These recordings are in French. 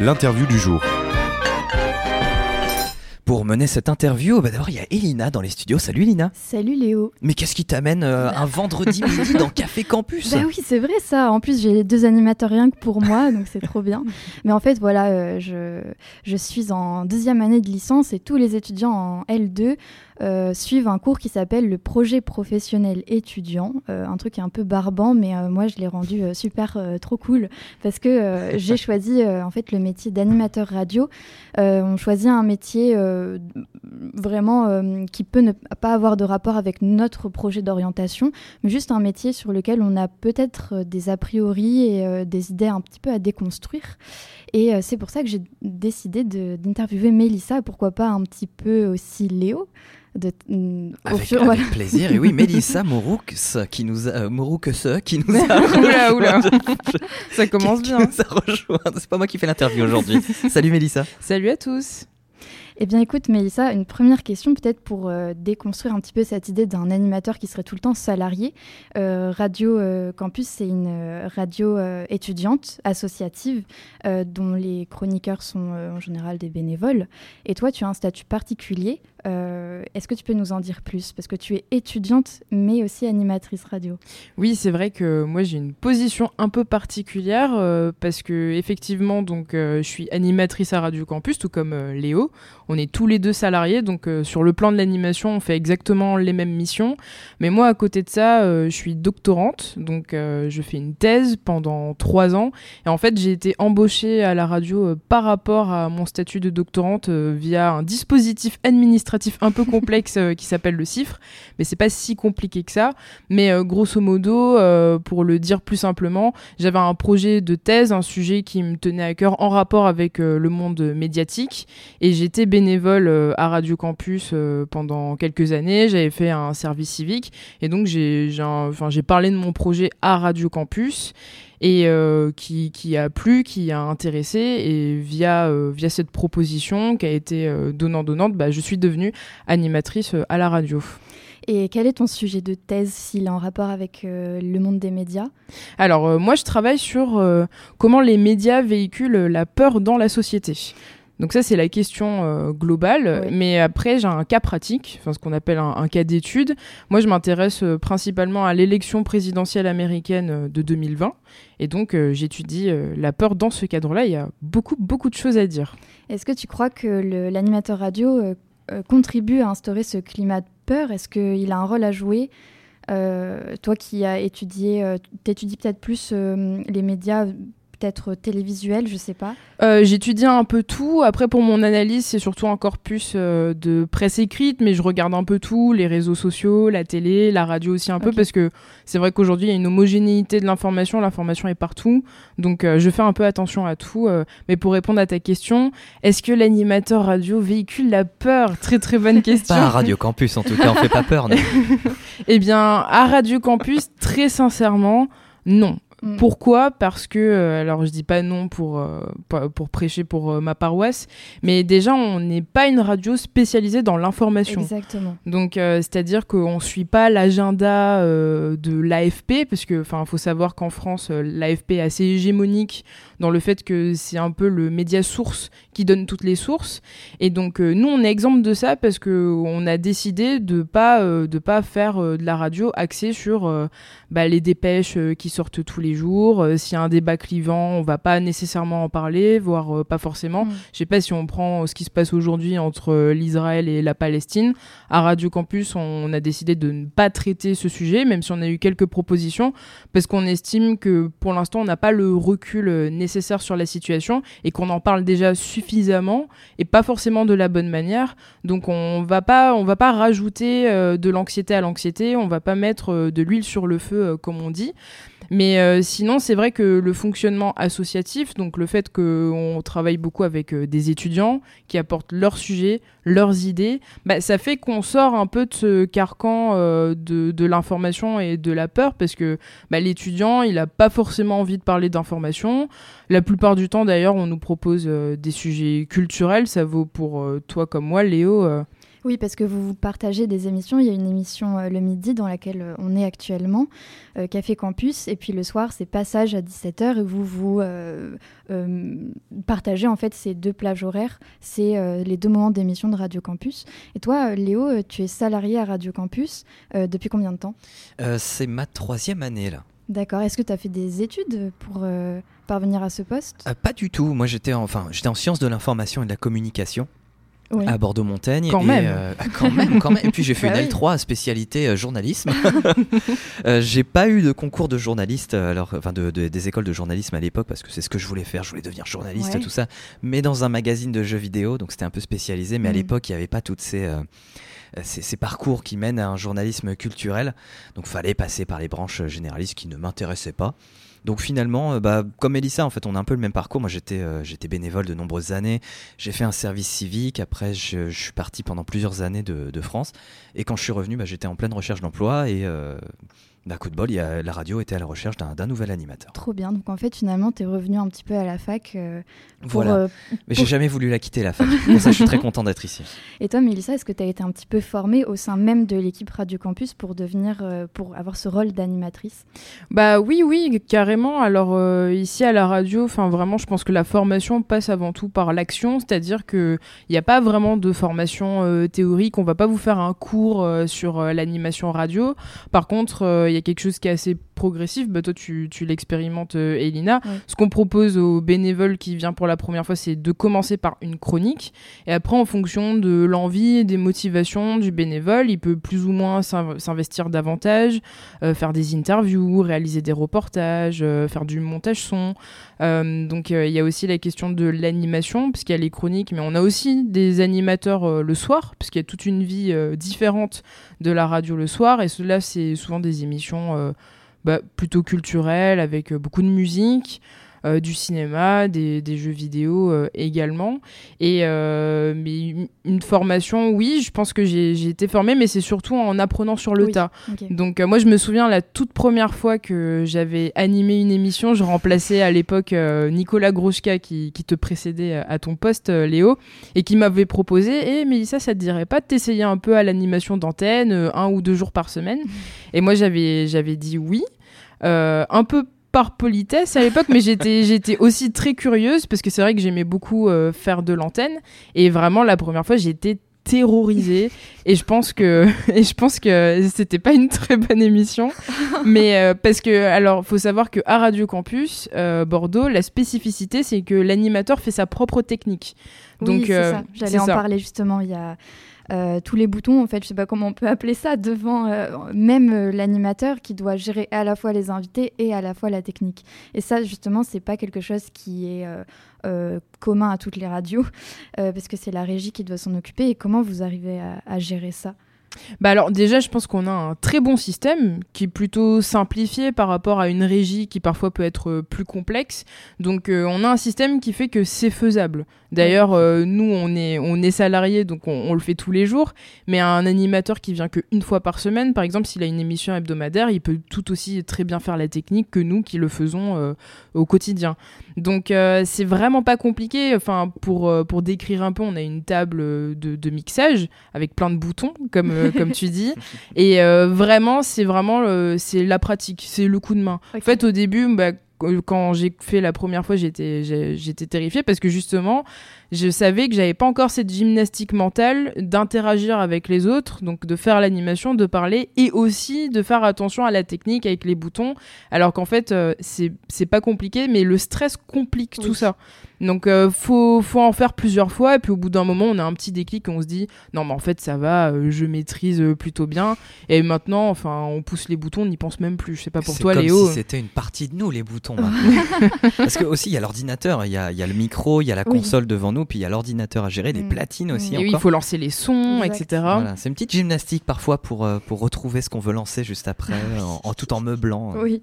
l'interview du jour. Pour mener cette interview, bah d'abord il y a Elina dans les studios. Salut Elina. Salut Léo. Mais qu'est-ce qui t'amène euh, un vendredi midi dans Café Campus? Bah oui, c'est vrai ça. En plus, j'ai les deux animateurs rien que pour moi, donc c'est trop bien. Mais en fait, voilà, euh, je, je suis en deuxième année de licence et tous les étudiants en L2 euh, suivent un cours qui s'appelle le projet professionnel étudiant. Un truc un peu barbant, mais moi je l'ai rendu super trop cool parce que j'ai choisi en fait le métier d'animateur radio. On choisit un métier euh, vraiment euh, qui peut ne pas avoir de rapport avec notre projet d'orientation, mais juste un métier sur lequel on a peut-être euh, des a priori et euh, des idées un petit peu à déconstruire. Et euh, c'est pour ça que j'ai décidé d'interviewer Mélissa, pourquoi pas un petit peu aussi Léo. De, mm, au Avec, fur- avec voilà. plaisir. Et oui, Mélissa Moroux qui nous a, euh, Moroux que ce, qui nous a Oula, oula. Ça commence Qui bien. nous a rejoint. C'est pas moi qui fais l'interview aujourd'hui. Salut Mélissa. Salut à tous. Eh bien, écoute, Mélissa, une première question peut-être pour euh, déconstruire un petit peu cette idée d'un animateur qui serait tout le temps salarié. Euh, radio euh, Campus, c'est une radio étudiante, associative, dont les chroniqueurs sont en général des bénévoles. Et toi, tu as un statut particulier. Euh, Est-ce que tu peux nous en dire plus? Parce que tu es étudiante, mais aussi animatrice radio. Oui, c'est vrai que moi j'ai une position un peu particulière euh, parce que effectivement donc euh, je suis animatrice à Radio Campus tout comme Léo. On est tous les deux salariés donc sur le plan de l'animation on fait exactement les mêmes missions. Mais moi à côté de ça je suis doctorante donc je fais une thèse pendant trois ans et en fait j'ai été embauchée à la radio par rapport à mon statut de doctorante via un dispositif administratif un peu complexe euh, qui s'appelle le CIFRE mais c'est pas si compliqué que ça. Mais euh, grosso modo, euh, pour le dire plus simplement, j'avais un projet de thèse, un sujet qui me tenait à cœur en rapport avec le monde médiatique. Et j'étais bénévole à Radio Campus pendant quelques années. J'avais fait un service civique. Et donc, j'ai parlé de mon projet à Radio Campus. Et euh, qui, qui a plu, qui a intéressé. Et via, euh, via cette proposition qui a été euh, donnant-donnante, bah, je suis devenue animatrice à la radio. Et quel est ton sujet de thèse, s'il est en rapport avec euh, le monde des médias? Alors, euh, moi, je travaille sur euh, comment les médias véhiculent la peur dans la société. Donc ça, c'est la question euh, globale. Oui. Mais après, j'ai un cas pratique, enfin ce qu'on appelle un, un cas d'étude. Moi, je m'intéresse euh, principalement à l'élection présidentielle américaine euh, de 2020. Et donc, j'étudie la peur dans ce cadre-là. Il y a beaucoup, beaucoup de choses à dire. Est-ce que tu crois que l'animateur radio contribue à instaurer ce climat de peur? Est-ce qu'il a un rôle à jouer? Toi qui as étudié, t'étudies peut-être plus les médias, peut-être télévisuels, je sais pas. Euh, J'étudie un peu tout. Après, pour mon analyse, c'est surtout un corpus euh, de presse écrite, mais je regarde un peu tout, les réseaux sociaux, la télé, la radio aussi un peu, parce que c'est vrai qu'aujourd'hui, il y a une homogénéité de l'information, l'information est partout, donc euh, je fais un peu attention à tout. euh. mais pour répondre à ta question, est-ce que l'animateur radio véhicule la peur? Très très bonne question. Pas à Radio Campus en tout cas, on fait pas peur. non. Eh bien, à Radio Campus, très sincèrement, non. Mm. Pourquoi? Parce que, euh, alors je dis pas non pour, euh, pour prêcher pour euh, ma paroisse, mais déjà on n'est pas une radio spécialisée dans l'information. Exactement. Donc c'est-à-dire qu'on suit pas l'agenda de l'AFP, parce que enfin faut savoir qu'en France l'AFP est assez hégémonique dans le fait que c'est un peu le média source qui donne toutes les sources. Et donc nous on est exemple de ça parce que on a décidé de pas de pas faire de la radio axée sur bah, les dépêches qui sortent tous les jours. Euh, S'il y a un débat clivant, on va pas nécessairement en parler, voire euh, pas forcément. Mm. Je sais pas si on prend euh, ce qui se passe aujourd'hui entre l'Israël et la Palestine. À Radio Campus, on a décidé de ne pas traiter ce sujet, même si on a eu quelques propositions, parce qu'on estime que pour l'instant, on n'a pas le recul nécessaire sur la situation et qu'on en parle déjà suffisamment et pas forcément de la bonne manière. Donc on va pas, on va pas rajouter de l'anxiété à l'anxiété, on va pas mettre de l'huile sur le feu, comme on dit. Mais euh, sinon, c'est vrai que le fonctionnement associatif, donc le fait qu'on travaille beaucoup avec euh, des étudiants qui apportent leurs sujets, leurs idées, bah, ça fait qu'on sort un peu de ce carcan euh, de, de l'information et de la peur parce que bah, l'étudiant, il n'a pas forcément envie de parler d'information. La plupart du temps, d'ailleurs, on nous propose des sujets culturels. Ça vaut pour toi comme moi, Léo. Euh, Oui, parce que vous partagez des émissions. Il y a une émission le midi dans laquelle on est actuellement, Café Campus, et puis le soir, c'est Passage à 17h, et vous vous partagez en fait ces deux plages horaires. C'est les deux moments d'émission de Radio Campus. Et toi, Léo, tu es salarié à Radio Campus depuis combien de temps? C'est ma troisième année là. D'accord. Est-ce que tu as fait des études pour euh, parvenir à ce poste? Euh, Pas du tout. Moi, j'étais enfin, j'étais en sciences de l'information et de la communication. À Bordeaux-Montaigne. Quand, même. Euh, quand même. Quand même. Et puis j'ai fait bah une L3 spécialité journalisme. j'ai pas eu de concours de journaliste, alors, enfin de, des écoles de journalisme à l'époque, parce que c'est ce que je voulais faire. Je voulais devenir journaliste tout ça. Mais dans un magazine de jeux vidéo, donc c'était un peu spécialisé. Mais à mm. l'époque, il n'y avait pas toutes ces euh, ces, parcours qui mènent à un journalisme culturel. Donc fallait passer par les branches généralistes qui ne m'intéressaient pas. Donc finalement, euh, bah, comme Elissa, en fait, on a un peu le même parcours. Moi, j'étais euh, bénévole de nombreuses années. J'ai fait un service civique. Après, je, suis parti pendant plusieurs années de, France. Et quand je suis revenu, bah, j'étais en pleine recherche d'emploi. Et d'un coup de bol, il y a, la radio était à la recherche d'un nouvel animateur. Trop bien. Donc en fait, finalement, tu es revenu un petit peu à la fac. Euh, voilà. Euh, Mais j'ai jamais voulu la quitter, la fac. pour ça, je suis très content d'être ici. Et toi, Mélissa, est-ce que tu as été un petit peu formée au sein même de l'équipe Radio Campus pour devenir, euh, pour avoir ce rôle d'animatrice? Bah oui, oui, carrément. Alors ici à la radio, enfin vraiment, je pense que la formation passe avant tout par l'action, c'est-à-dire qu'il n'y a pas vraiment de formation théorique. On va pas vous faire un cours sur l'animation radio. Par contre, il y a quelque chose qui est assez progressif. Bah, toi, tu, tu l'expérimentes, euh, Elina. Ce qu'on propose aux bénévoles qui vient pour la première fois, c'est de commencer par une chronique. Et après, en fonction de l'envie et des motivations du bénévole, il peut plus ou moins s'investir davantage, euh, faire des interviews, réaliser des reportages, euh, faire du montage son. Donc, il y a aussi la question de l'animation, puisqu'il y a les chroniques, mais on a aussi des animateurs le soir, puisqu'il y a toute une vie différente de la radio le soir. Et cela, c'est souvent des émissions bah, plutôt culturelles, avec euh, beaucoup de musique. Euh, du cinéma, des, jeux vidéo euh, également. Et mais une formation, oui, je pense que j'ai été formée, mais c'est surtout en apprenant sur le tas. Donc moi, je me souviens la toute première fois que j'avais animé une émission, je remplaçais à l'époque Nicolas Groschka qui, qui, te précédait à ton poste, Léo, et qui m'avait proposé, et eh, mais ça, ça te dirait pas de t'essayer un peu à l'animation d'antenne, un ou deux jours par semaine? Et moi, j'avais dit oui. Euh, un peu par politesse à l'époque, mais j'étais j'étais aussi très curieuse parce que c'est vrai que j'aimais beaucoup euh, faire de l'antenne. Et vraiment la première fois j'étais terrorisée. Et je pense que et je pense que c'était pas une très bonne émission. Mais euh, parce que alors faut savoir que à Radio Campus Bordeaux la spécificité c'est que l'animateur fait sa propre technique. Donc oui, ça. j'allais en parler justement il y a euh, tous les boutons, en fait, je sais pas comment on peut appeler ça, devant euh, même euh, l'animateur qui doit gérer à la fois les invités et à la fois la technique. Et ça, justement, c'est pas quelque chose qui est commun à toutes les radios, parce que c'est la régie qui doit s'en occuper. Et comment vous arrivez à gérer ça? Bah alors déjà, je pense qu'on a un très bon système qui est plutôt simplifié par rapport à une régie qui parfois peut être euh, plus complexe. Donc euh, on a un système qui fait que c'est faisable. D'ailleurs, euh, nous on est on est salariés donc on, le fait tous les jours. Mais un animateur qui vient qu'une fois par semaine, par exemple, s'il a une émission hebdomadaire, il peut tout aussi très bien faire la technique que nous qui le faisons au quotidien. Donc c'est vraiment pas compliqué. Enfin pour pour décrire un peu, on a une table de, de mixage avec plein de boutons comme euh, comme tu dis. Et euh, vraiment, c'est vraiment c'est la pratique, c'est le coup de main. En fait, au début, bah, quand j'ai fait la première fois, j'étais j'étais terrifiée parce que justement, je savais que j'avais pas encore cette gymnastique mentale d'interagir avec les autres, donc de faire l'animation, de parler et aussi de faire attention à la technique avec les boutons. Alors qu'en fait, euh, c'est pas compliqué, mais le stress complique tout ça. Donc euh, faut, faut en faire plusieurs fois et puis au bout d'un moment on a un petit déclic et on se dit non mais en fait ça va, euh, je maîtrise plutôt bien et maintenant enfin on pousse les boutons, on n'y pense même plus. Je sais pas pour toi comme Léo. Si c'était une partie de nous les boutons. Parce que aussi il y a l'ordinateur, il y a, y a, le micro, il y a la console devant nous puis il y a l'ordinateur à gérer, les mm. platines aussi. Et oui, il faut lancer les sons, etc. c'est une petite gymnastique parfois pour, euh, pour retrouver ce qu'on veut lancer juste après, en, tout en meublant. Oui.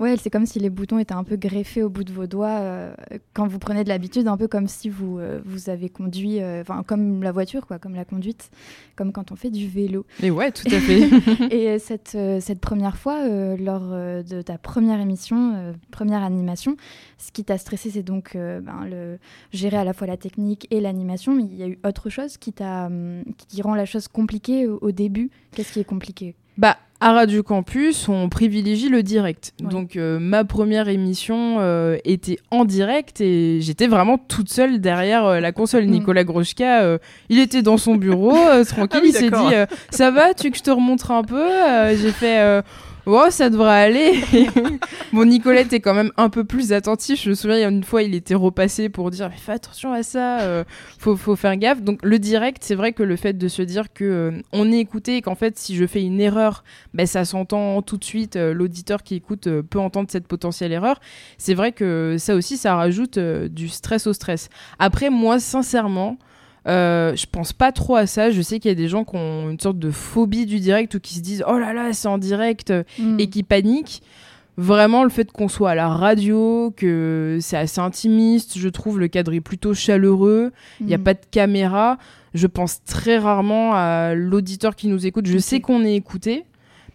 Ouais, c'est comme si les boutons étaient un peu greffés au bout de vos doigts euh, quand vous prenez de l'habitude, un peu comme si vous, euh, vous avez conduit, euh, enfin comme la voiture, quoi, comme la conduite, comme quand on fait du vélo. Et ouais, tout à fait. Et cette, cette première fois, lors de ta première émission, première animation, ce qui t'a stressé, c'est donc ben, le, gérer à la fois la technique et l'animation, mais il y a eu autre chose qui, t'a, hum, qui rend la chose compliquée au, au début? Qu'est-ce qui est compliqué? Bah, à Radio Campus, on privilégie le direct. Ouais. Donc euh, ma première émission euh, était en direct et j'étais vraiment toute seule derrière euh, la console. Mm. Nicolas Groschka, euh, il était dans son bureau, euh, tranquille, Ah oui, il s'est dit euh, ça va, tu veux que je te remontre un peu Euh, J'ai fait Oh, ça devrait aller. bon, Nicolette est quand même un peu plus attentif. Je me souviens, il y a une fois, il était repassé pour dire fais attention à ça, euh, faut, faut faire gaffe. Donc, le direct, c'est vrai que le fait de se dire que euh, on est écouté et qu'en fait, si je fais une erreur, ben, ça s'entend tout de suite. euh, L'auditeur qui écoute euh, peut entendre cette potentielle erreur. C'est vrai que ça aussi, ça rajoute euh, du stress au stress. Après, moi, sincèrement, euh, je pense pas trop à ça. Je sais qu'il y a des gens qui ont une sorte de phobie du direct ou qui se disent oh là là, c'est en direct Mm. et qui paniquent. Vraiment, le fait qu'on soit à la radio, que c'est assez intimiste, je trouve le cadre est plutôt chaleureux, il n'y a Mm. pas de caméra. Je pense très rarement à l'auditeur qui nous écoute. Je sais qu'on est écouté,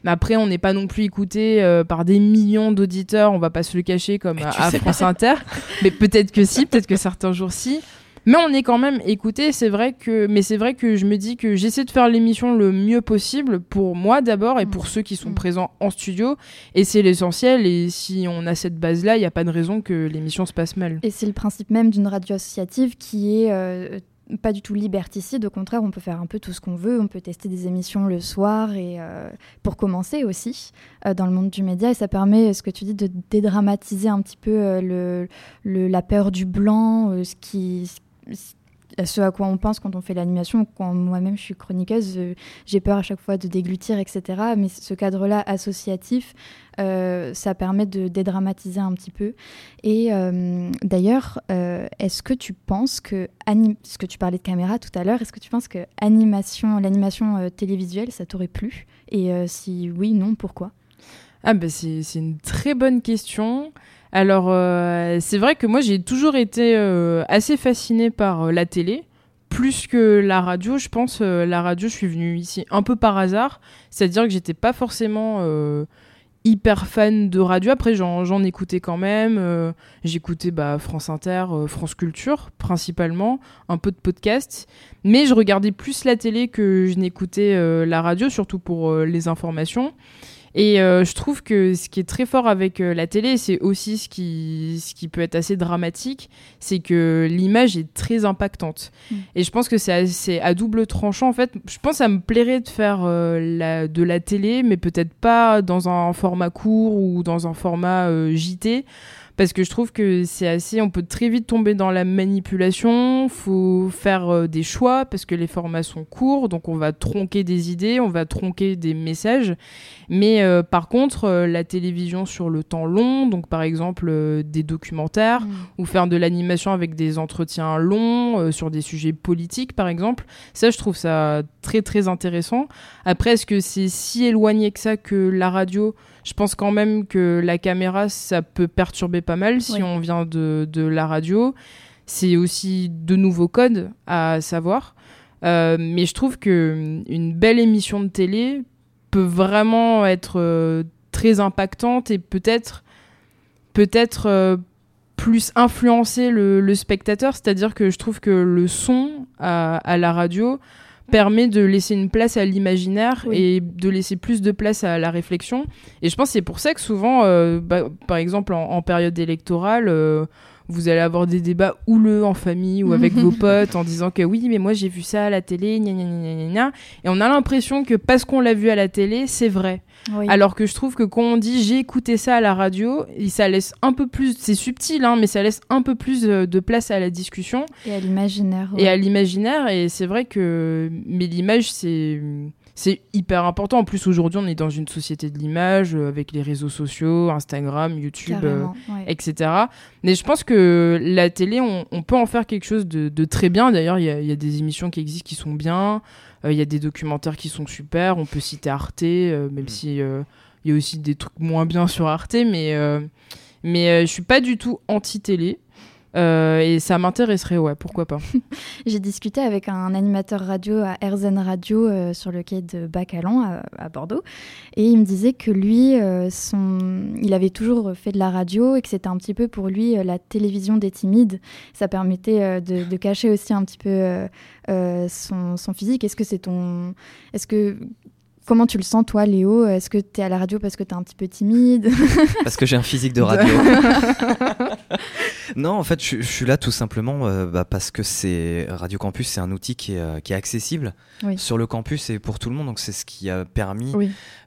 mais après, on n'est pas non plus écouté euh, par des millions d'auditeurs, on va pas se le cacher comme à, à France Inter. mais peut-être que si, peut-être que certains jours si. Mais on est quand même écouté, c'est vrai que mais c'est vrai que je me dis que j'essaie de faire l'émission le mieux possible pour moi d'abord et pour ceux qui sont Mm. présents en studio et c'est l'essentiel et si on a cette base là, il n'y a pas de raison que l'émission se passe mal. Et c'est le principe même d'une radio associative qui est euh, pas du tout liberticide. Au contraire, on peut faire un peu tout ce qu'on veut. On peut tester des émissions le soir et euh, pour commencer aussi euh, dans le monde du média. Et ça permet, ce que tu dis, de dédramatiser un petit peu euh, le, le- la peur du blanc, ce qui ce à quoi on pense quand on fait l'animation, quand moi-même je suis chroniqueuse, euh, j'ai peur à chaque fois de déglutir, etc. Mais ce cadre-là associatif, euh, ça permet de dédramatiser un petit peu. Et euh, d'ailleurs, est-ce que tu penses que, parce que tu parlais de caméra tout à l'heure, est-ce que tu penses que animation, l'animation télévisuelle, ça t'aurait plu? Et si oui, non, pourquoi? Ah c'est c'est une très bonne question. Alors euh, c'est vrai que moi j'ai toujours été euh, assez fascinée par euh, la télé, plus que la radio. Je pense la radio, je suis venue ici un peu par hasard, c'est-à-dire que j'étais pas forcément hyper fan de radio. Après j'en écoutais quand même. J'écoutais bah, France Inter, France Culture principalement, un peu de podcasts, mais je regardais plus la télé que je n'écoutais la radio, surtout pour les informations. Et euh, je trouve que ce qui est très fort avec euh, la télé, c'est aussi ce qui, ce qui peut être assez dramatique, c'est que l'image est très impactante. Mm. Et je pense que c'est à double tranchant. En fait, je pense que ça me plairait de faire euh, la, de la télé, mais peut-être pas dans un format court ou dans un format euh, JT. Parce que je trouve que c'est assez. On peut très vite tomber dans la manipulation. Faut faire euh, des choix parce que les formats sont courts. Donc on va tronquer des idées, on va tronquer des messages. Mais euh, par contre, euh, la télévision sur le temps long, donc par exemple euh, des documentaires, ou faire de l'animation avec des entretiens longs sur des sujets politiques par exemple. Ça, je trouve ça très très intéressant. Après, est-ce que c'est si éloigné que ça que la radio Je pense quand même que la caméra, ça peut perturber pas mal si Oui. on vient de, de la radio. C'est aussi de nouveaux codes à savoir. Euh, mais je trouve que hum, une belle émission de télé peut vraiment être euh, très impactante et peut-être peut-être euh, plus influencer le, le spectateur, c'est-à-dire que je trouve que le son à, à la radio permet de laisser une place à l'imaginaire Oui. et de laisser plus de place à la réflexion. Et je pense que c'est pour ça que souvent, euh, bah, par exemple en, en période électorale, euh, vous allez avoir des débats houleux en famille ou avec vos potes en disant que oui, mais moi j'ai vu ça à la télé, gna gna gna gna gna. Et on a l'impression que parce qu'on l'a vu à la télé, c'est vrai. Oui. Alors que je trouve que quand on dit j'ai écouté ça à la radio, ça laisse un peu plus, c'est subtil, hein, mais ça laisse un peu plus euh, de place à la discussion Et à l'imaginaire. et à l'imaginaire. Et c'est vrai que, mais l'image, c'est, c'est hyper important. En plus, aujourd'hui, on est dans une société de l'image euh, avec les réseaux sociaux, Instagram, YouTube. euh, ouais. etc. Mais je pense que la télé, on, on peut en faire quelque chose de, de très bien. D'ailleurs, il y, a- il y a des émissions qui existent qui sont bien. Euh, Il y a des documentaires qui sont super. On peut citer Arte, euh, même Mm. si euh, il y a aussi des trucs moins bien sur Arte, mais, mais je suis pas du tout anti-télé. Euh, et ça m'intéresserait, ouais, pourquoi pas. J'ai discuté avec un animateur radio à RZN Radio euh, sur le quai de Bacalan à, à, Bordeaux. Et il me disait que lui, euh, son... il avait toujours fait de la radio et que c'était un petit peu pour lui la télévision des timides. Ça permettait de, de, cacher aussi un petit peu son, son, physique. Est-ce que c'est ton. Est-ce que Comment tu le sens, toi, Léo? Est-ce que tu es à la radio parce que tu es un petit peu timide? Parce que j'ai un physique de radio. non, en fait, je, suis là tout simplement euh, bah, parce que c'est Radio Campus, c'est un outil qui est, euh, qui est accessible sur le campus et pour tout le monde. Donc, c'est ce qui a permis,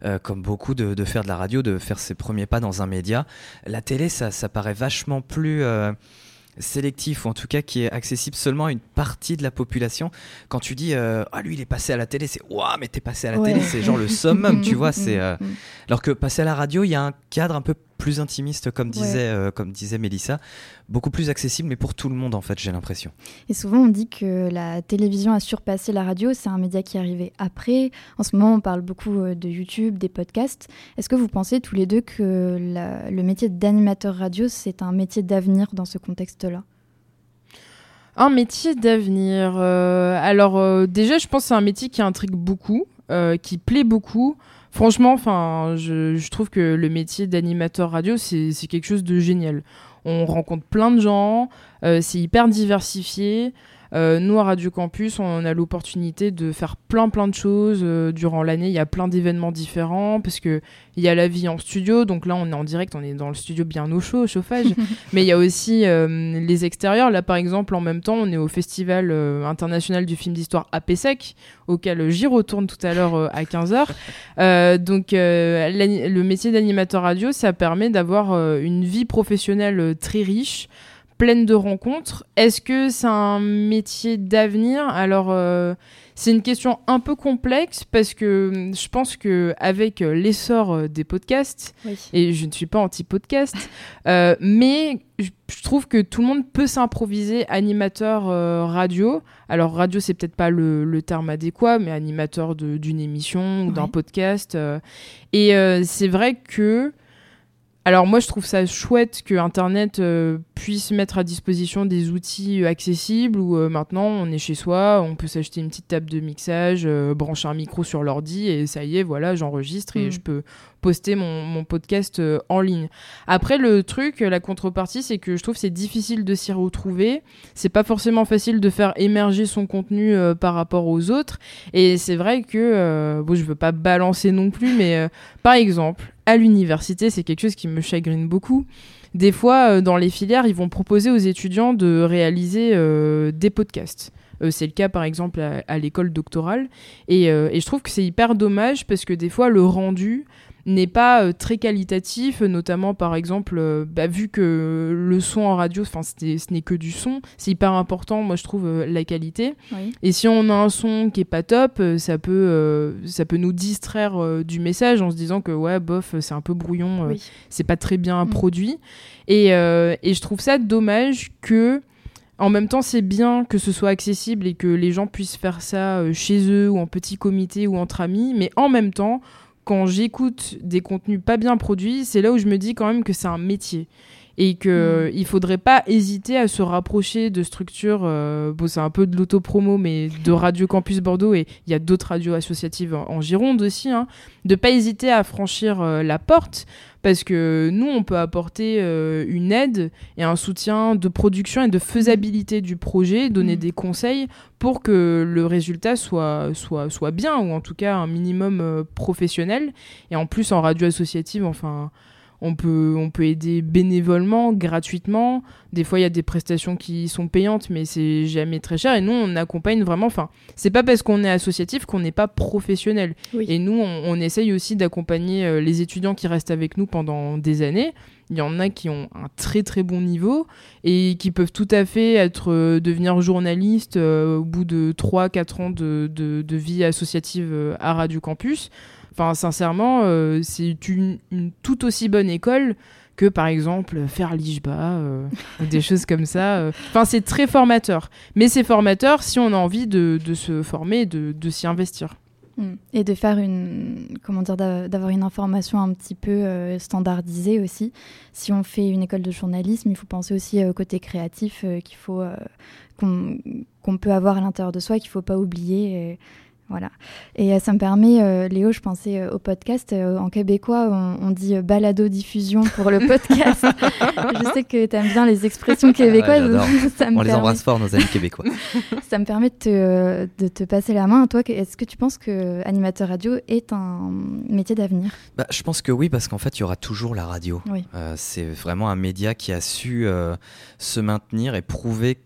euh, comme beaucoup, de, de, faire de la radio, de faire ses premiers pas dans un média. La télé, ça, ça paraît vachement plus sélectif ou en tout cas qui est accessible seulement à une partie de la population. Quand tu dis euh, ah lui il est passé à la télé, c'est waouh mais t'es passé à la télé, c'est genre le summum, tu vois. C'est euh, alors que passer à la radio, il y a un cadre un peu plus intimiste, comme disait, euh, comme disait Mélissa, beaucoup plus accessible, mais pour tout le monde, en fait, j'ai l'impression. Et souvent, on dit que la télévision a surpassé la radio, c'est un média qui est arrivé après. En ce moment, on parle beaucoup euh, de YouTube, des podcasts. Est-ce que vous pensez tous les deux que le métier d'animateur radio, c'est un métier d'avenir dans ce contexte-là? Un métier d'avenir. Euh, alors déjà, je pense que c'est un métier qui intrigue beaucoup, qui plaît beaucoup. Franchement, je, trouve que le métier d'animateur radio, c'est quelque chose de génial. On rencontre plein de gens, euh, c'est hyper diversifié. Euh, nous, à Radio Campus, on a l'opportunité de faire plein plein de choses euh, durant l'année. Il y a plein d'événements différents parce que il y a la vie en studio. Donc là, on est en direct, on est dans le studio bien au chaud, au chauffage. Mais il y a aussi euh, les extérieurs. Là, par exemple, en même temps, on est au Festival international du film d'histoire à auquel j'y retourne tout à l'heure à 15h. donc, le métier d'animateur radio, ça permet d'avoir une vie professionnelle très riche pleine de rencontres. Est-ce que c'est un métier d'avenir? Alors, euh, c'est une question un peu complexe parce que hum, je pense que avec euh, l'essor euh, des podcasts, et je ne suis pas anti-podcast, mais je, trouve que tout le monde peut s'improviser animateur radio. Alors, radio, c'est peut-être pas le, terme adéquat, mais animateur d'une émission ou d'un podcast. et c'est vrai que alors moi je trouve ça chouette que Internet euh, puisse mettre à disposition des outils euh, accessibles où euh, maintenant on est chez soi, on peut s'acheter une petite table de mixage, brancher un micro sur l'ordi et ça y est, voilà, j'enregistre et mm. je peux poster mon, podcast en ligne. Après le truc, la contrepartie, c'est que je trouve c'est difficile de s'y retrouver. C'est pas forcément facile de faire émerger son contenu par rapport aux autres. Et c'est vrai que bon, je veux pas balancer non plus, mais par exemple à l'université, c'est quelque chose qui me chagrine beaucoup. Des fois, euh, dans les filières, ils vont proposer aux étudiants de réaliser euh, des podcasts. Euh, c'est le cas par exemple à, l'école doctorale. Et, et, je trouve que c'est hyper dommage parce que des fois le rendu n'est pas euh, très qualitatif, notamment par exemple, euh, bah, vu que le son en radio, ce n'est que du son, c'est hyper important, moi je trouve, euh, la qualité. Et si on a un son qui est pas top, ça peut, ça peut nous distraire du message en se disant que ouais, bof, c'est un peu brouillon, c'est pas très bien mm. produit. Et, et je trouve ça dommage que en même temps, c'est bien que ce soit accessible et que les gens puissent faire ça chez eux ou en petit comité ou entre amis, mais en même temps, quand j'écoute des contenus pas bien produits, c'est là où je me dis quand même que c'est un métier et qu'il mm. il faudrait pas hésiter à se rapprocher de structures, euh, bon c'est un peu de l'autopromo, mais de Radio Campus Bordeaux et il y a d'autres radios associatives en, Gironde aussi, hein, de pas hésiter à franchir euh, la porte parce que nous on peut apporter euh, une aide et un soutien de production et de faisabilité du projet, donner mm. des conseils pour que le résultat soit, soit, soit bien ou en tout cas un minimum professionnel et en plus en radio associative enfin on peut, on peut aider bénévolement, gratuitement. Des fois, il y a des prestations qui sont payantes, mais c'est jamais très cher. Et nous, on accompagne vraiment. Enfin, c'est pas parce qu'on est associatif qu'on n'est pas professionnel. Et nous, on, essaye aussi d'accompagner euh, les étudiants qui restent avec nous pendant des années. Il y en a qui ont un très très bon niveau et qui peuvent tout à fait être euh, devenir journalistes euh, au bout de 3-4 ans de, de, vie associative à Radio Campus. Enfin, sincèrement, euh, c'est une, tout aussi bonne école que par exemple faire l'IJBA euh, ou des choses comme ça. Euh. Enfin, c'est très formateur. Mais c'est formateur si on a envie de, se former, de, de s'y investir. Mm. Et de faire une, comment dire, d'avoir une information un petit peu euh, standardisée aussi. Si on fait une école de journalisme, il faut penser aussi au côté créatif qu'il faut, qu'on peut avoir à l'intérieur de soi, qu'il ne faut pas oublier. Voilà. Et euh, ça me permet, euh, Léo, je pensais euh, au podcast. en québécois, on, dit balado diffusion pour le podcast. je sais que tu aimes bien les expressions québécoises. on les embrasse fort, nos amis québécois. ça me permet de te, de te, passer la main. Toi, est-ce que tu penses que animateur radio est un métier d'avenir? Bah, Je pense que oui, parce qu'en fait, il y aura toujours la radio. c'est vraiment un média qui a su se maintenir et prouver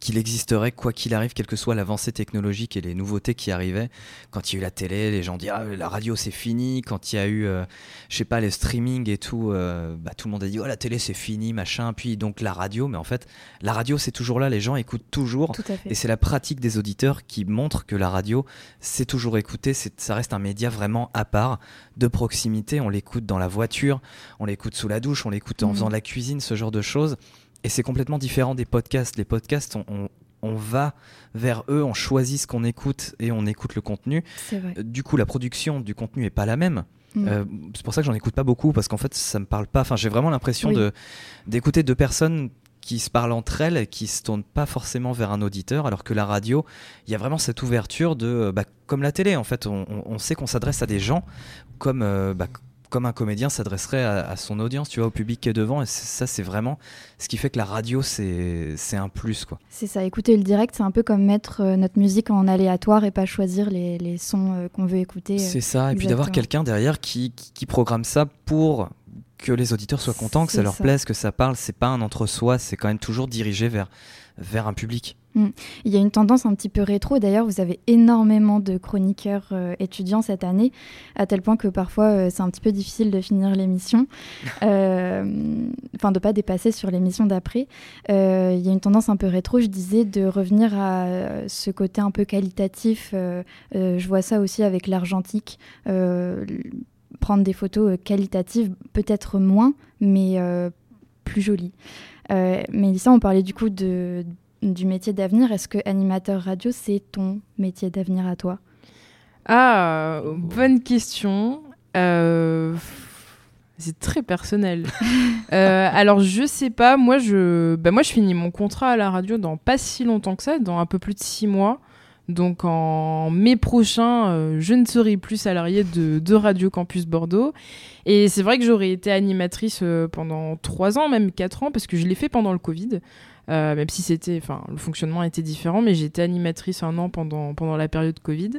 qu'il existerait quoi qu'il arrive, quelle que soit l'avancée technologique et les nouveautés qui arrivaient. Quand il y a eu la télé, les gens disaient ah, la radio c'est fini. Quand il y a eu, euh, je sais pas, les streaming et tout, euh, bah, tout le monde a dit oh la télé c'est fini, machin. Puis donc la radio, mais en fait la radio c'est toujours là, les gens écoutent toujours. Et c'est la pratique des auditeurs qui montre que la radio c'est toujours écouté, ça reste un média vraiment à part, de proximité. On l'écoute dans la voiture, on l'écoute sous la douche, on l'écoute en mmh. faisant de la cuisine, ce genre de choses. Et c'est complètement différent des podcasts. Les podcasts, on, on, va vers eux, on choisit ce qu'on écoute et on écoute le contenu. Vrai. Euh, du coup, la production du contenu est pas la même. Mm. Euh, c'est pour ça que j'en écoute pas beaucoup parce qu'en fait, ça me parle pas. Enfin, j'ai vraiment l'impression de d'écouter deux personnes qui se parlent entre elles et qui se tournent pas forcément vers un auditeur, alors que la radio, il y a vraiment cette ouverture de, bah, comme la télé, en fait, on, on sait qu'on s'adresse à des gens, comme, euh, bah, comme un comédien s'adresserait à, son audience, tu vois, au public qui est devant. Et ça, c'est vraiment ce qui fait que la radio, c'est un plus, quoi. C'est ça. Écouter le direct, c'est un peu comme mettre euh, notre musique en aléatoire et pas choisir les, les sons euh, qu'on veut écouter. Euh, c'est ça. Et puis d'avoir quelqu'un derrière qui, qui, programme ça pour que les auditeurs soient contents, que ça leur plaise, que ça parle. C'est pas un entre-soi. C'est quand même toujours dirigé vers, vers un public. Mm. Il y a une tendance un petit peu rétro. D'ailleurs, vous avez énormément de chroniqueurs euh, étudiants cette année, à tel point que parfois euh, c'est un petit peu difficile de finir l'émission, euh, enfin de pas dépasser sur l'émission d'après. il y a une tendance un peu rétro, je disais, de revenir à ce côté un peu qualitatif. je vois ça aussi avec l'argentique. prendre des photos qualitatives, peut-être moins, mais plus jolies. mais ça, on parlait du coup de du métier d'avenir. Est-ce que animateur radio, c'est ton métier d'avenir à toi? Ah, bonne question. Euh, c'est très personnel. Euh, alors, je sais pas. Moi je, bah, moi, je finis mon contrat à la radio dans pas si longtemps que ça, dans un peu plus de six mois. Donc en mai prochain, euh, je ne serai plus salariée de, de, Radio Campus Bordeaux. Et c'est vrai que j'aurais été animatrice pendant trois ans, même quatre ans, parce que je l'ai fait pendant le Covid. Euh, même si c'était, enfin, le fonctionnement était différent, mais j'étais animatrice un an pendant, pendant la période Covid.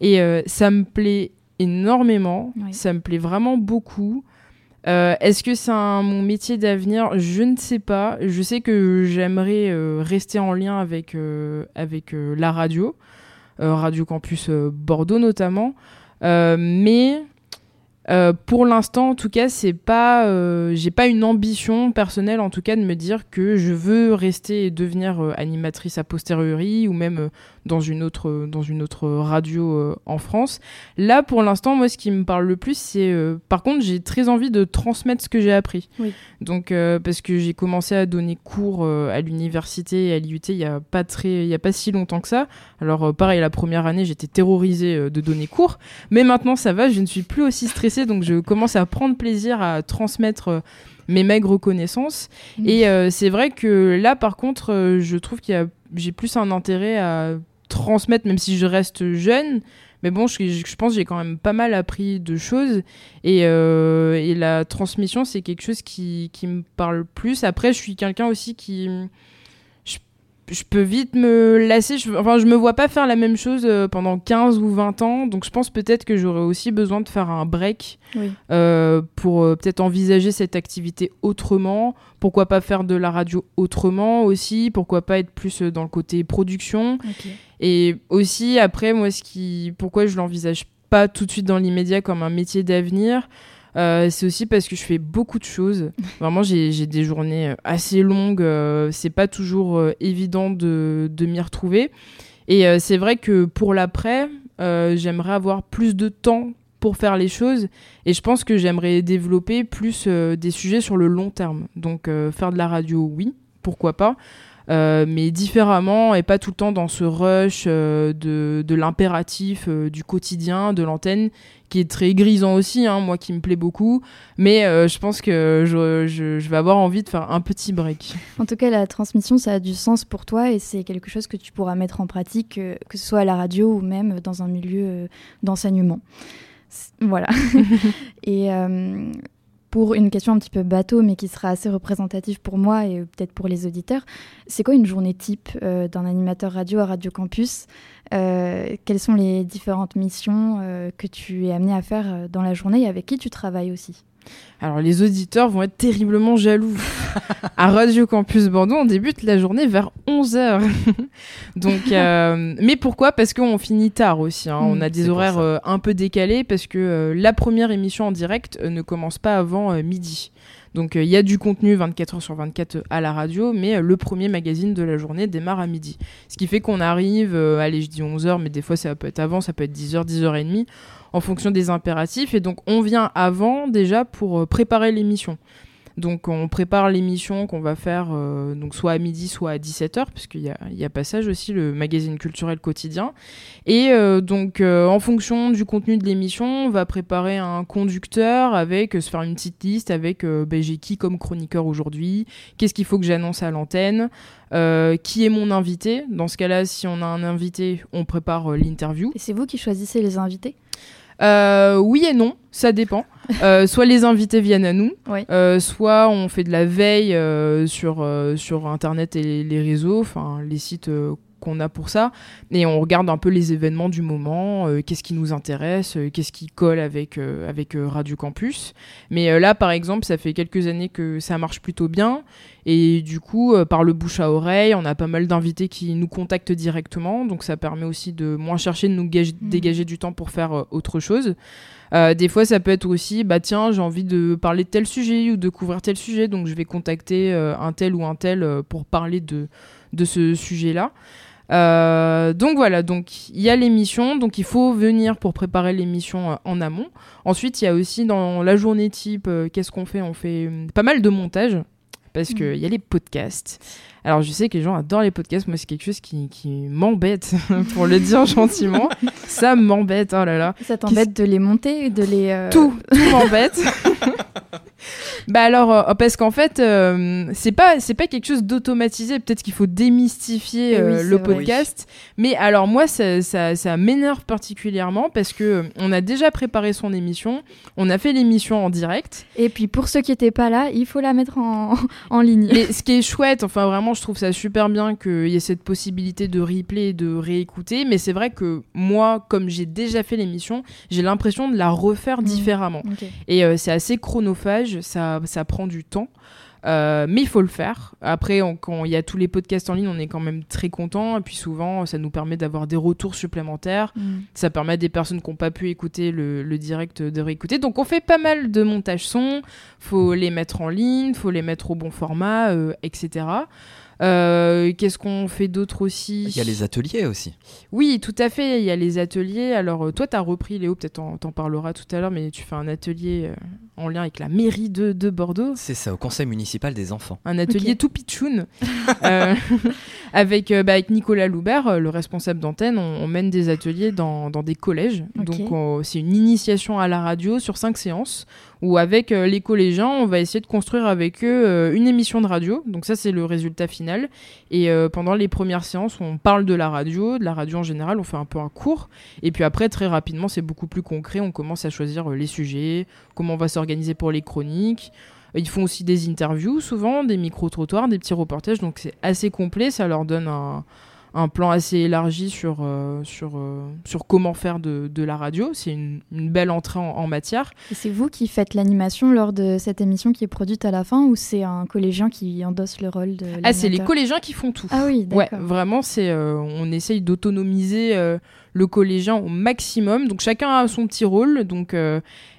Et euh, ça me plaît énormément, ça me plaît vraiment beaucoup. Euh, est-ce que c'est mon métier d'avenir? Je ne sais pas. Je sais que j'aimerais rester en lien avec, avec la radio, Radio Campus Bordeaux notamment. mais euh, pour l'instant, en tout cas, c'est pas, euh, j'ai pas une ambition personnelle, en tout cas, de me dire que je veux rester et devenir euh, animatrice a posteriori ou même dans une autre, dans une autre radio euh, en France. Là, pour l'instant, moi, ce qui me parle le plus, c'est. Euh, par contre, j'ai très envie de transmettre ce que j'ai appris. Donc, euh, parce que j'ai commencé à donner cours à l'université et à l'IUT il n'y a, pas très, il y a pas si longtemps que ça. Alors, pareil, la première année, j'étais terrorisée de donner cours. Mais maintenant, ça va, je ne suis plus aussi stressée. Donc, je commence à prendre plaisir à transmettre mes maigres connaissances. Mmh. Et c'est vrai que là, par contre, je trouve qu'il y a j'ai plus un intérêt à transmettre, même si je reste jeune. Mais bon, je, pense que j'ai quand même pas mal appris de choses. Et, euh, et la transmission, c'est quelque chose qui, qui, me parle plus. Après, je suis quelqu'un aussi qui je peux vite me lasser. Je, enfin, je me vois pas faire la même chose euh, pendant 15 ou 20 ans. Donc, je pense peut-être que j'aurais aussi besoin de faire un break euh, pour euh, peut-être envisager cette activité autrement. Pourquoi pas faire de la radio autrement aussi Pourquoi pas être plus dans le côté production Et aussi, après, moi, ce qui, pourquoi je l'envisage pas tout de suite dans l'immédiat comme un métier d'avenir euh, c'est aussi parce que je fais beaucoup de choses. Vraiment, j'ai des journées euh, assez longues. Euh, c'est pas toujours évident de, de m'y retrouver. Et c'est vrai que pour l'après, j'aimerais avoir plus de temps pour faire les choses. Et je pense que j'aimerais développer plus des sujets sur le long terme. Donc faire de la radio, oui, pourquoi pas. Mais différemment et pas tout le temps dans ce rush de, de l'impératif du quotidien, de l'antenne, qui est très grisant aussi, hein, moi qui me plaît beaucoup. Mais euh, je pense que je, je, vais avoir envie de faire un petit break. En tout cas, la transmission, ça a du sens pour toi et c'est quelque chose que tu pourras mettre en pratique, euh, que ce soit à la radio ou même dans un milieu euh, d'enseignement. Voilà. et pour une question un petit peu bateau, mais qui sera assez représentative pour moi et peut-être pour les auditeurs, c'est quoi une journée type d'un animateur radio à Radio Campus? Euh, quelles sont les différentes missions euh, que tu es amené à faire euh, dans la journée et avec qui tu travailles aussi? Alors les auditeurs vont être terriblement jaloux. à Radio Campus Bordeaux, on débute la journée vers 11h. Donc mais pourquoi? Parce qu'on finit tard aussi hein. on mm, a des horaires un peu décalés parce que la première émission en direct ne commence pas avant midi. Donc il y a du contenu 24 heures sur 24 à la radio, mais le premier magazine de la journée démarre à midi. Ce qui fait qu'on arrive, euh, allez, je dis 11h, mais des fois ça peut être avant, ça peut être 10h, 10h30, en fonction des impératifs. Et donc on vient avant déjà pour euh, préparer l'émission. Donc on prépare l'émission qu'on va faire euh, donc soit à midi, soit à 17h, puisqu'il y a, y a Passage aussi, le magazine culturel quotidien. Et euh, donc euh, en fonction du contenu de l'émission, on va préparer un conducteur avec, se faire une petite liste avec ben, j'ai qui comme chroniqueur aujourd'hui, qu'est-ce qu'il faut que j'annonce à l'antenne, qui est mon invité. Dans ce cas-là, si on a un invité, on prépare l'interview. Et c'est vous qui choisissez les invités? Euh, oui et non, ça dépend. Euh, soit les invités viennent à nous, euh, soit on fait de la veille sur, sur Internet et les réseaux, enfin les sites qu'on a pour ça et on regarde un peu les événements du moment qu'est-ce qui nous intéresse qu'est-ce qui colle avec avec Radio Campus mais là par exemple ça fait quelques années que ça marche plutôt bien et du coup, euh, par le bouche à oreille, on a pas mal d'invités qui nous contactent directement. Donc ça permet aussi de moins chercher de nous mm. dégager du temps pour faire euh, autre chose. Euh, des fois, ça peut être aussi, bah tiens, j'ai envie de parler de tel sujet ou de couvrir tel sujet, donc je vais contacter un tel ou un tel pour parler de, de ce sujet-là. donc voilà, donc il y a l'émission, donc il faut venir pour préparer l'émission en amont. Ensuite, il y a aussi dans la journée type, qu'est-ce qu'on fait? On fait pas mal de montage parce qu'il mm. y a les podcasts. Alors je sais que les gens adorent les podcasts, moi c'est quelque chose qui, qui m'embête, pour le dire gentiment. Ça m'embête, oh là là. Ça t'embête de les monter, de les... Euh, tout, tout m'embête. bah alors, euh, parce qu'en fait, euh, c'est pas c'est pas quelque chose d'automatisé. Peut-être qu'il faut démystifier eh euh, le podcast. Mais alors moi, ça, ça, ça m'énerve particulièrement parce que on a déjà préparé son émission, on a fait l'émission en direct. Et puis pour ceux qui étaient pas là, il faut la mettre en, en ligne. Mais ce qui est chouette, enfin vraiment, je trouve ça super bien qu'il y ait cette possibilité de replay, de réécouter. Mais c'est vrai que moi, comme j'ai déjà fait l'émission, j'ai l'impression de la refaire mmh. différemment. Et c'est assez chronophage. Ça ça, prend du temps. Euh, mais il faut le faire. Après, quand il y a tous les podcasts en ligne, on est quand même très content. Et puis souvent, ça nous permet d'avoir des retours supplémentaires. Mm. Ça permet à des personnes qui n'ont pas pu écouter le, direct de réécouter. Donc on fait pas mal de montage son. faut les mettre en ligne, faut les mettre au bon format, euh, etc. Euh, qu'est-ce qu'on fait d'autre aussi Il y a les ateliers aussi. Oui, tout à fait. Il y a les ateliers. Alors, toi, tu as repris, Léo, peut-être t'en parleras tout à l'heure, mais tu fais un atelier en lien avec la mairie de, de Bordeaux. C'est ça, au conseil municipal des enfants. Un atelier tout pitchoun. Euh, avec, euh, bah, avec Nicolas Loubert, euh, le responsable d'antenne, on, mène des ateliers dans, dans des collèges. Donc c'est une initiation à la radio sur cinq séances où avec les collégiens, on va essayer de construire avec eux une émission de radio. Donc ça, c'est le résultat final. Et pendant les premières séances, on parle de la radio, de la radio en général, on fait un peu un cours. Et puis après, très rapidement, c'est beaucoup plus concret. On commence à choisir les sujets, comment on va s'organiser pour les chroniques. Ils font aussi des interviews souvent, des micro-trottoirs, des petits reportages, donc c'est assez complet, ça leur donne un, un plan assez élargi sur, euh, sur, euh, sur comment faire de, de la radio. C'est une, une, belle entrée en, matière. Et c'est vous qui faites l'animation lors de cette émission qui est produite à la fin ou c'est un collégien qui endosse le rôle de Ah, c'est les collégiens qui font tout. Ah oui, Ouais, vraiment, c'est, euh, on essaye d'autonomiser le collégien au maximum. Donc chacun a son petit rôle. Donc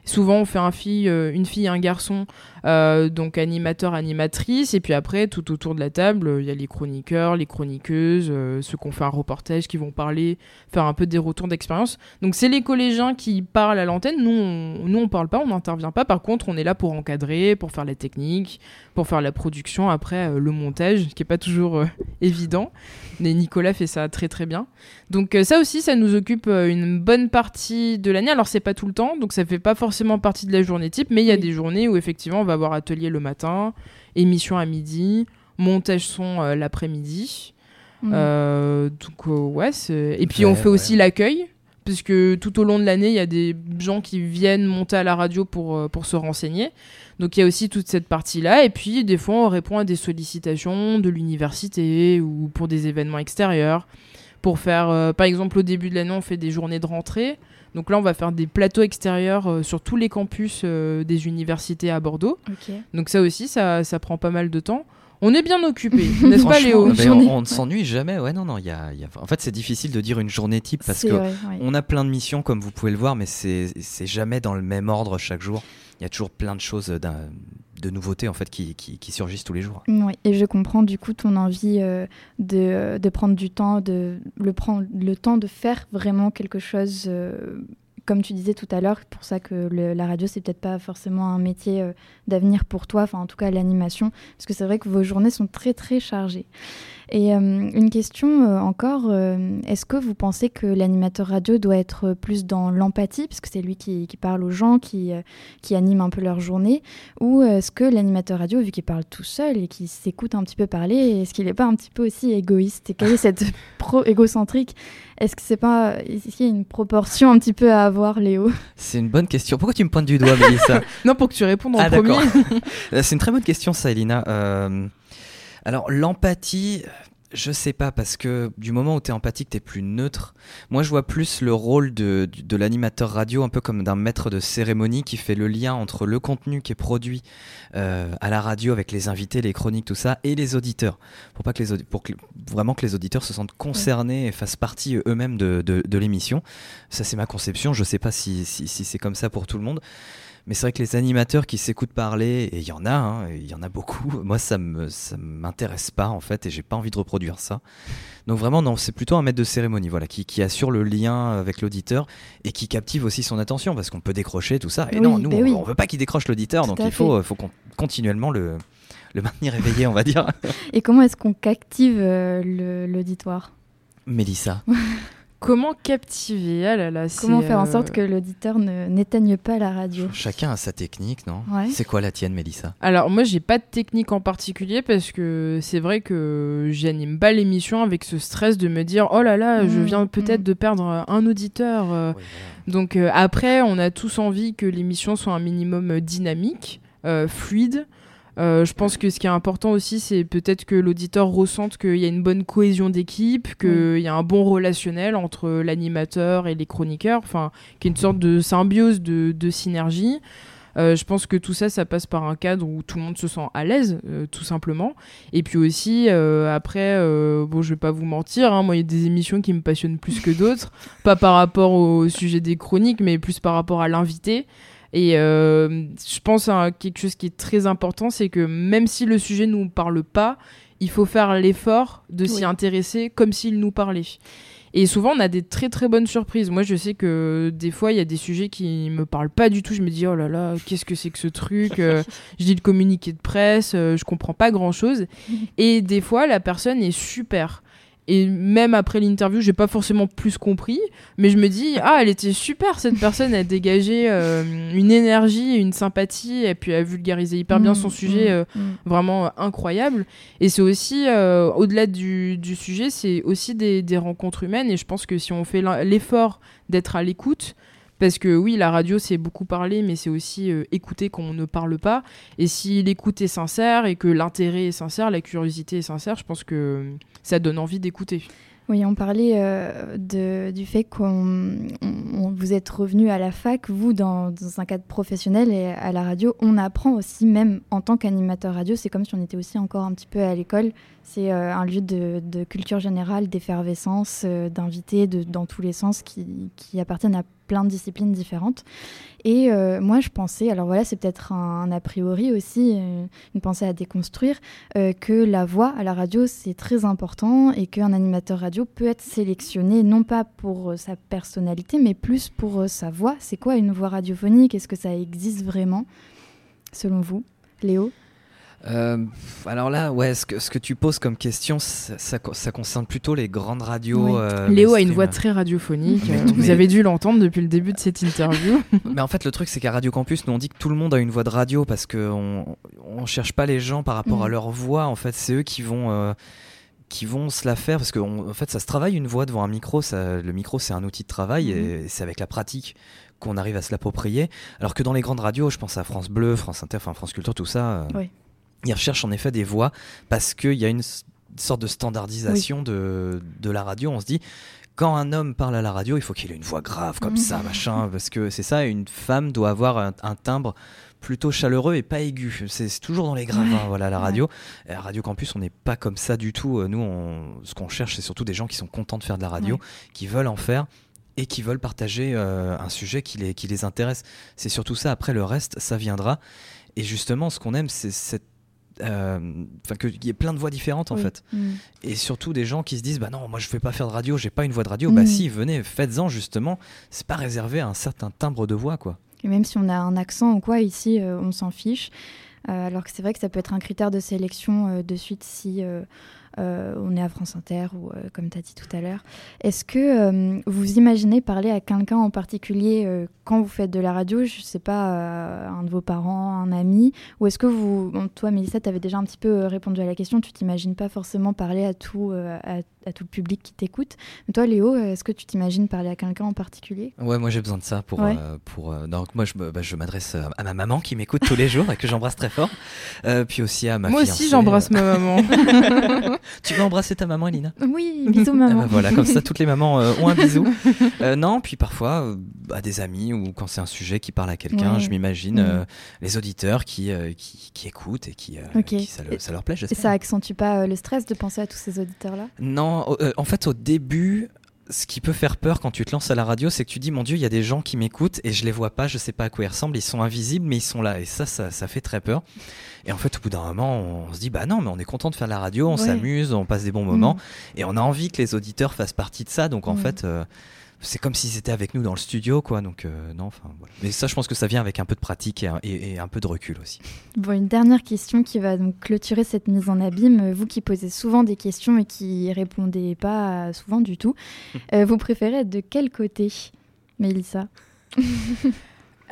souvent on fait un fille, une fille et un garçon euh, donc animateur, animatrice, et puis après, tout autour de la table, il y a les chroniqueurs, les chroniqueuses, euh, ceux qui ont fait un reportage, qui vont parler, faire un peu des retours d'expérience. Donc c'est les collégiens qui parlent à l'antenne, nous on, nous on parle pas, on n'intervient pas, par contre on est là pour encadrer, pour faire la technique, pour faire la production, après euh, le montage, qui est pas toujours évident. Mais Nicolas fait ça très très bien. Donc ça aussi, ça nous occupe une bonne partie de l'année. Alors c'est pas tout le temps, donc ça fait pas forcément partie de la journée type, mais il y a des journées où effectivement on va avoir atelier le matin, émission à midi, montage son l'après-midi. Mm. donc ouais, et puis on fait aussi l'accueil puisque tout au long de l'année, il y a des gens qui viennent monter à la radio pour, euh, pour se renseigner. Donc il y a aussi toute cette partie-là. Et puis des fois, on répond à des sollicitations de l'université ou pour des événements extérieurs. Pour faire, euh, par exemple, au début de l'année, on fait des journées de rentrée. Donc là, on va faire des plateaux extérieurs euh, sur tous les campus des universités à Bordeaux. Donc ça aussi, ça, ça prend pas mal de temps. On est bien occupé, n'est-ce pas Léo? On, ne s'ennuie jamais. Ouais, non, non. Y a, En fait, c'est difficile de dire une journée type parce que on a plein de missions, comme vous pouvez le voir, mais c'est jamais dans le même ordre chaque jour. Il y a toujours plein de choses de nouveautés en fait qui, qui, surgissent tous les jours. Oui, et je comprends du coup ton envie euh, de, de, prendre du temps, de le, prendre, le temps de faire vraiment quelque chose euh, comme tu disais tout à l'heure, pour ça que la radio, c'est peut-être pas forcément un métier euh, d'avenir pour toi, enfin en tout cas l'animation, parce que c'est vrai que vos journées sont très très chargées. Et euh, une question euh, encore, est-ce que vous pensez que l'animateur radio doit être plus dans l'empathie, puisque c'est lui qui, parle aux gens, qui, qui anime un peu leur journée, ou est-ce que l'animateur radio, vu qu'il parle tout seul et qu'il s'écoute un petit peu parler, est-ce qu'il n'est pas un petit peu aussi égoïste? Et quelle est cette pro égocentrique Est-ce que c'est pas, est-ce qu'il y a une proportion un petit peu à avoir, Léo? C'est une bonne question. Pourquoi tu me pointes du doigt, Mélissa? Non, pour que tu répondes en ah, premier. c'est une très bonne question, ça, Elina. Alors l'empathie, je sais pas, parce que du moment où tu es empathique, tu es plus neutre. Moi, je vois plus le rôle de, l'animateur radio un peu comme d'un maître de cérémonie qui fait le lien entre le contenu qui est produit euh, à la radio avec les invités, les chroniques, tout ça, et les auditeurs. Pour, pas que les pour que, vraiment que les auditeurs se sentent concernés et fassent partie eux-mêmes de, l'émission. Ça, c'est ma conception. Je sais pas si c'est comme ça pour tout le monde. Mais c'est vrai que les animateurs qui s'écoutent parler, et il y en a, hein, il y en a beaucoup, moi ça me ça m'intéresse pas en fait, et j'ai pas envie de reproduire ça. Donc vraiment non, c'est plutôt un maître de cérémonie, voilà, qui, qui assure le lien avec l'auditeur et qui captive aussi son attention, parce qu'on peut décrocher tout ça. Et non, nous ben on, veut pas qu'il décroche l'auditeur, donc il faut, faut continuellement le le maintenir éveillé, on va dire. Et comment est-ce qu'on captive euh, l'auditoire? Mélissa Comment captiver? Ah Comment faire en sorte euh, que l'auditeur n'éteigne pas la radio? Chacun a sa technique, non? C'est quoi la tienne, Mélissa? Alors moi, j'ai pas de technique en particulier parce que c'est vrai que j'anime pas l'émission avec ce stress de me dire oh là là, je mmh, viens peut-être mmh. de perdre un auditeur. Euh. Donc euh, après, on a tous envie que l'émission soit un minimum dynamique, fluide. Euh, je pense que ce qui est important aussi, c'est peut-être que l'auditeur ressente qu'il y a une bonne cohésion d'équipe, qu'il y a un bon relationnel entre l'animateur et les chroniqueurs, enfin, qu'il y a une sorte de symbiose, de, synergie. Euh, je pense que tout ça, ça passe par un cadre où tout le monde se sent à l'aise, euh, tout simplement. Et puis aussi, après, bon, je vais pas vous mentir, hein, moi, il y a des émissions qui me passionnent plus que d'autres, pas par rapport au sujet des chroniques, mais plus par rapport à l'invité. Et euh, je pense à quelque chose qui est très important, c'est que même si le sujet ne nous parle pas, il faut faire l'effort de s'y intéresser comme s'il nous parlait. Et souvent, on a des très très bonnes surprises. Moi, je sais que des fois, il y a des sujets qui me parlent pas du tout. Je me dis, oh là là, qu'est-ce que c'est que ce truc euh, Je dis le communiqué de presse, euh, je comprends pas grand chose. Et des fois, la personne est super. Et même après l'interview, j'ai pas forcément plus compris, mais je me dis ah elle était super cette personne, elle dégageait euh, une énergie, une sympathie, et puis elle vulgarisait hyper bien son mmh, sujet, mmh, euh, mmh. vraiment euh, incroyable. Et c'est aussi au-delà du, du, sujet, c'est aussi des, des, rencontres humaines. Et je pense que si on fait l'effort d'être à l'écoute, parce que oui, la radio, c'est beaucoup parler, mais c'est aussi écouter quand on ne parle pas. Et si l'écoute est sincère et que l'intérêt est sincère, la curiosité est sincère, je pense que ça donne envie d'écouter. Oui, on parlait euh, de, du fait qu'on vous êtes revenu à la fac, vous, dans, un cadre professionnel et à la radio. On apprend aussi, même en tant qu'animateur radio, c'est comme si on était aussi encore un petit peu à l'école. C'est euh, un lieu de, culture générale, d'effervescence, euh, d'invités dans tous les sens qui, qui appartiennent à plein de disciplines différentes. Et euh, moi, je pensais, alors voilà, c'est peut-être un, a priori aussi, euh, une pensée à déconstruire, euh, que la voix à la radio, c'est très important et qu'un animateur radio peut être sélectionné, non pas pour sa personnalité, mais plus pour sa voix. C'est quoi une voix radiophonique? Est-ce que ça existe vraiment, selon vous Léo? Euh, alors là, ouais, ce que, ce que tu poses comme question, ça, ça, ça concerne plutôt les grandes radios. Oui. euh, Léo a une voix très radiophonique. Mais- euh, Vous mais- avez dû l'entendre depuis le début de cette interview. Mais en fait, le truc, c'est qu'à Radio Campus, nous on dit que tout le monde a une voix de radio parce qu'on on cherche pas les gens par rapport à Mhm. leur voix. En fait, c'est eux qui vont. euh, qui vont se la faire parce que on- en fait ça se travaille une voix devant un micro ça, le micro c'est un outil de travail et c'est avec la pratique qu'on arrive à se l'approprier alors que dans les grandes radios je pense à France Bleu France Inter enfin France Culture tout ça Oui. Ils recherchent en effet des voix parce qu'il y a une sorte de standardisation de, de la radio on se dit quand un homme parle à la radio, il faut qu'il ait une voix grave comme Mhm. ça, machin, parce que c'est ça, une femme doit avoir un, un timbre plutôt chaleureux et pas aigu. C'est toujours dans les graves, Ouais. hein, voilà, la radio. À Radio Campus, on n'est pas comme ça du tout. Euh, Nous, on- ce qu'on cherche, c'est surtout des gens qui sont contents de faire de la radio, Ouais. qui veulent en faire et qui veulent partager euh, un sujet qui les, qui les intéresse. C'est surtout ça. Après, le reste, ça viendra. Et justement, ce qu'on aime, c'est cette enfin qu'il y ait plein de voix différentes en Oui. fait Mm. et surtout des gens qui se disent bah non moi je vais pas faire de radio j'ai pas une voix de radio bah Mhm. si venez faites-en justement c'est pas réservé à un certain timbre de voix quoi Et même si on a un accent ou quoi, ici, euh, on s'en fiche. Euh, alors que c'est vrai que ça peut être un critère de sélection euh, de suite si euh, euh, on est à France Inter ou euh, comme tu as dit tout à l'heure. Est-ce que euh, vous imaginez parler à quelqu'un en particulier euh, quand vous faites de la radio? Je sais pas, euh, un de vos parents, un ami? Ou est-ce que vous, bon, toi Mélissa, tu avais déjà un petit peu euh, répondu à la question, tu t'imagines pas forcément parler à tout, euh, à, à tout le public qui t'écoute? Toi Léo, euh, est-ce que tu t'imagines parler à quelqu'un en particulier? Ouais moi j'ai besoin de ça pour Ouais. euh, pour euh, donc moi je bah, je m'adresse euh, à ma maman qui m'écoute tous les jours et que j'embrasse très fort Euh, puis aussi à ma Moi fiancée, aussi, j'embrasse ma maman. tu veux embrasser ta maman Elina? Oui, bisous Ah maman. bah voilà, comme ça toutes les mamans euh, ont un bisou. Euh, non, puis parfois euh, à des amis ou quand c'est un sujet qui parle à quelqu'un, Ouais. je m'imagine euh, les auditeurs qui, qui, qui écoutent et qui, ça, le- ça leur plaît. Et ça accentue pas le stress de penser à tous ces auditeurs-là? Non, au- euh, en fait, au début, ce qui peut faire peur quand tu te lances à la radio, c'est que tu dis, mon Dieu, il y a des gens qui m'écoutent et je les vois pas, je sais pas à quoi ils ressemblent, ils sont invisibles, mais ils sont là. Et ça, ça, ça fait très peur. Et en fait, au bout d'un moment, on se dit, bah non, mais on est content de faire de la radio, on Ouais. s'amuse, on passe des bons moments, et on a envie que les auditeurs fassent partie de ça. Donc en Mm. fait, euh, c'est comme s'ils étaient avec nous dans le studio, quoi. Donc euh, non, enfin voilà. Mais ça, je pense que ça vient avec un peu de pratique et un, et- et un peu de recul aussi. Bon, une dernière question qui va donc clôturer cette mise en abîme. Vous qui posez souvent des questions et qui répondez pas souvent du tout, euh, vous préférez être de quel côté, Mélissa?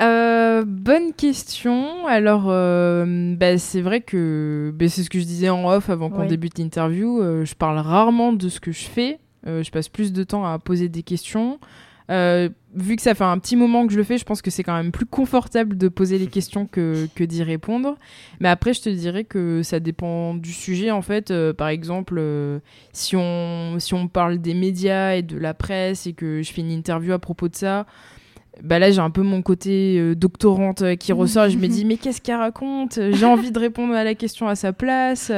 Euh, bonne question. Alors, euh, bah, c'est vrai que bah, c'est ce que je disais en off avant qu'on Ouais. débute l'interview. euh, je parle rarement de ce que je fais. Euh, je passe plus de temps à poser des questions. Euh, vu que ça fait un petit moment que je le fais, je pense que c'est quand même plus confortable de poser les questions que, que d'y répondre. Mais après, je te dirais que ça dépend du sujet. En fait, Euh, par exemple, euh, si, on, si on parle des médias et de la presse et que je fais une interview à propos de ça, bah là j'ai un peu mon côté euh, doctorante euh, qui ressort. Et je me dis mais qu'est-ce qu'elle raconte? J'ai envie de répondre à la question à sa place.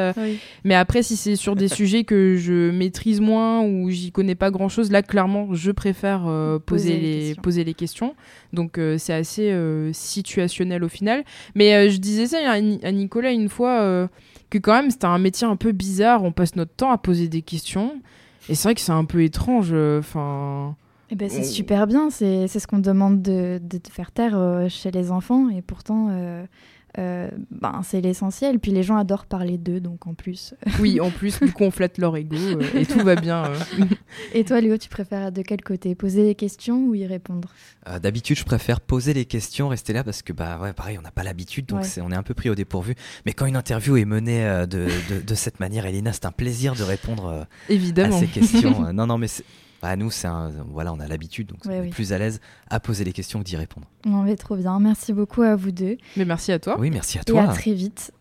Mais après si c'est sur des sujets que je maîtrise moins ou j'y connais pas grand chose là clairement je préfère euh, poser, Poser les poser les questions. Donc euh, c'est assez euh, situationnel au final. Mais je disais ça à, Ni- à Nicolas une fois que quand même c'était un métier un peu bizarre. On passe notre temps à poser des questions. Et c'est vrai que c'est un peu étrange enfin Eh ben, c'est On- super bien, c'est c'est ce qu'on demande de, de te faire taire euh, chez les enfants et pourtant euh, euh, ben, c'est l'essentiel. Puis les gens adorent parler d'eux, donc en plus. Oui, en plus, du coup, on flatte leur ego euh, et tout va bien. euh. Et toi Léo, tu préfères de quel côté Poser des questions ou y répondre? Euh, D'habitude, je préfère poser les questions, rester là parce que bah ouais, pareil, on n'a pas l'habitude, donc Ouais. c'est- on est un peu pris au dépourvu. Mais quand une interview est menée euh, de, de, de cette manière, Elina, c'est un plaisir de répondre euh, à ces questions. Non, non, mais c'est- bah, nous, c'est un- voilà, on a l'habitude, donc Ouais, on est oui. plus à l'aise à poser les questions que d'y répondre. On va trop bien. Merci beaucoup à vous deux Mais merci à toi. Oui, merci à et à toi. très vite.